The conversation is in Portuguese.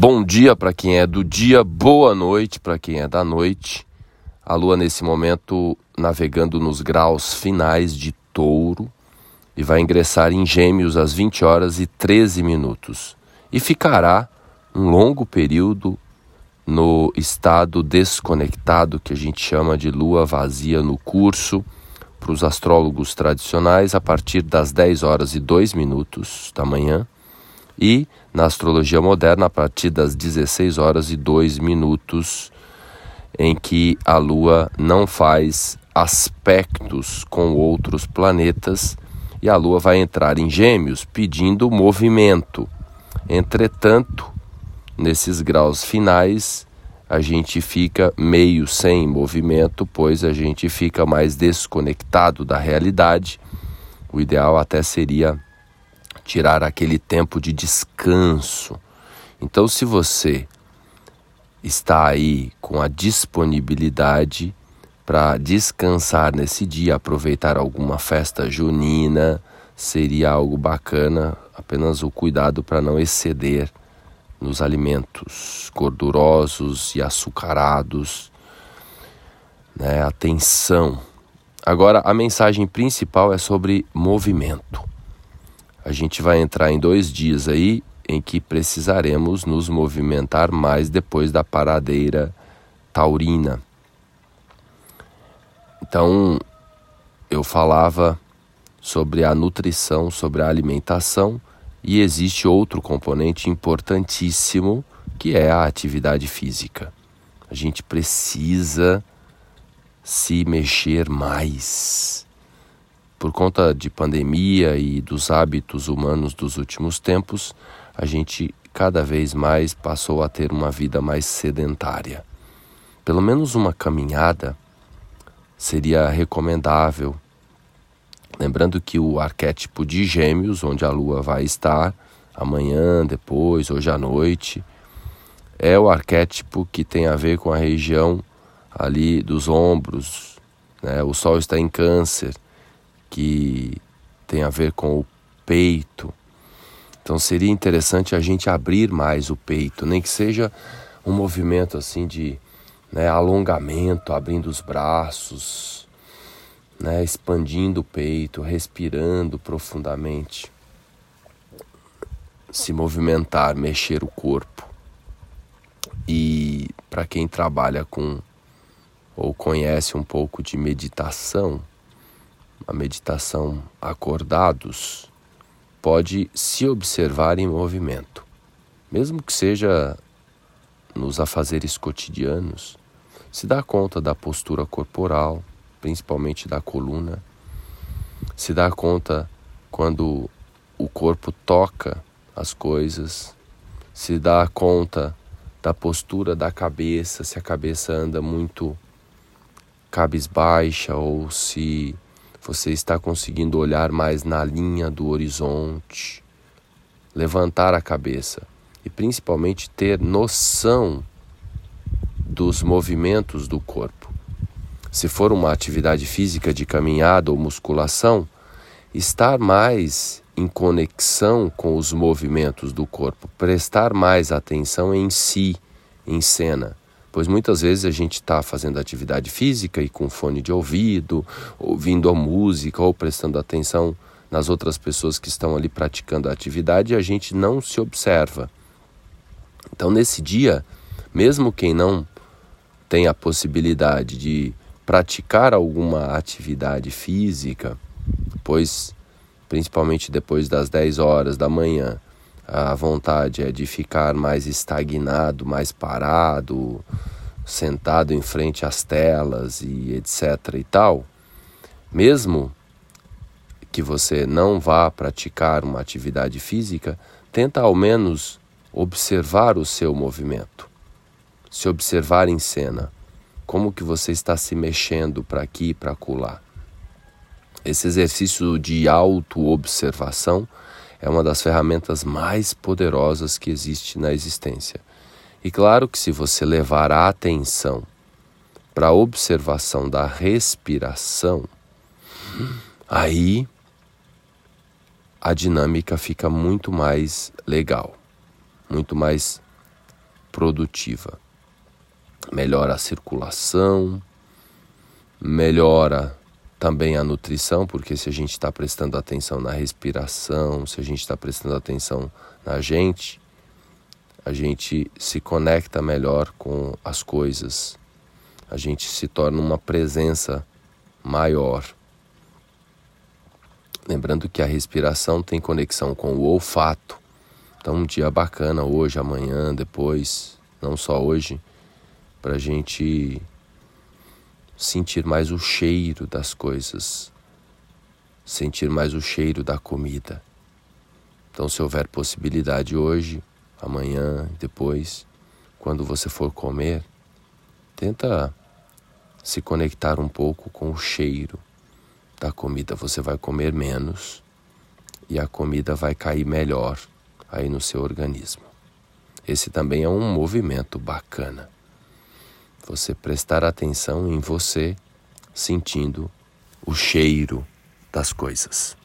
Bom dia para quem é do dia, boa noite para quem é da noite. A lua nesse momento navegando nos graus finais de Touro e vai ingressar em Gêmeos às 20 horas e 13 minutos e ficará um longo período no estado desconectado que a gente chama de lua vazia no curso para os astrólogos tradicionais a partir das 10 horas e 2 minutos da manhã e na astrologia moderna a partir das 16 horas e 2 minutos, em que a Lua não faz aspectos com outros planetas e a Lua vai entrar em Gêmeos pedindo movimento. Entretanto, nesses graus finais, a gente fica meio sem movimento, pois a gente fica mais desconectado da realidade. O ideal até seria tirar aquele tempo de descanso. Então, se você está aí com a disponibilidade para descansar nesse dia, aproveitar alguma festa junina, seria algo bacana, apenas o cuidado para não exceder nos alimentos gordurosos e açucarados. Né? Atenção. Agora, a mensagem principal é sobre movimento a gente vai entrar em dois dias aí em que precisaremos nos movimentar mais depois da paradeira taurina. Então, eu falava sobre a nutrição, sobre a alimentação, e existe outro componente importantíssimo que é a atividade física. A gente precisa se mexer mais por conta de pandemia e dos hábitos humanos dos últimos tempos, a gente cada vez mais passou a ter uma vida mais sedentária. Pelo menos uma caminhada seria recomendável. Lembrando que o arquétipo de Gêmeos, onde a lua vai estar amanhã, depois, hoje à noite, é o arquétipo que tem a ver com a região ali dos ombros. Né? O Sol está em Câncer que tem a ver com o peito. Então seria interessante a gente abrir mais o peito, nem que seja um movimento assim de né, alongamento, abrindo os braços, né, expandindo o peito, respirando profundamente, se movimentar, mexer o corpo. E para quem trabalha com ou conhece um pouco de meditação, a meditação acordados, pode se observar em movimento, mesmo que seja nos afazeres cotidianos, se dá conta da postura corporal, principalmente da coluna, se dá conta quando o corpo toca as coisas, se dá conta da postura da cabeça, se a cabeça anda muito cabisbaixa ou se você está conseguindo olhar mais na linha do horizonte, levantar a cabeça e principalmente ter noção dos movimentos do corpo. Se for uma atividade física de caminhada ou musculação, estar mais em conexão com os movimentos do corpo, prestar mais atenção em si, em cena pois muitas vezes a gente está fazendo atividade física e com fone de ouvido, ouvindo a música ou prestando atenção nas outras pessoas que estão ali praticando a atividade e a gente não se observa. Então, nesse dia, mesmo quem não tem a possibilidade de praticar alguma atividade física, pois principalmente depois das 10 horas da manhã, a vontade é de ficar mais estagnado, mais parado, sentado em frente às telas e etc e tal, mesmo que você não vá praticar uma atividade física, tenta ao menos observar o seu movimento. Se observar em cena, como que você está se mexendo para aqui e para acolá. Esse exercício de autoobservação é uma das ferramentas mais poderosas que existe na existência. E claro que se você levar a atenção para a observação da respiração, aí a dinâmica fica muito mais legal, muito mais produtiva. Melhora a circulação, melhora também a nutrição, porque se a gente está prestando atenção na respiração, se a gente está prestando atenção na gente, a gente se conecta melhor com as coisas, a gente se torna uma presença maior. Lembrando que a respiração tem conexão com o olfato. Então, um dia bacana hoje, amanhã, depois, não só hoje, para a gente sentir mais o cheiro das coisas, sentir mais o cheiro da comida. Então, se houver possibilidade hoje, amanhã, depois, quando você for comer, tenta se conectar um pouco com o cheiro da comida. Você vai comer menos e a comida vai cair melhor aí no seu organismo. Esse também é um movimento bacana você prestar atenção em você, sentindo o cheiro das coisas.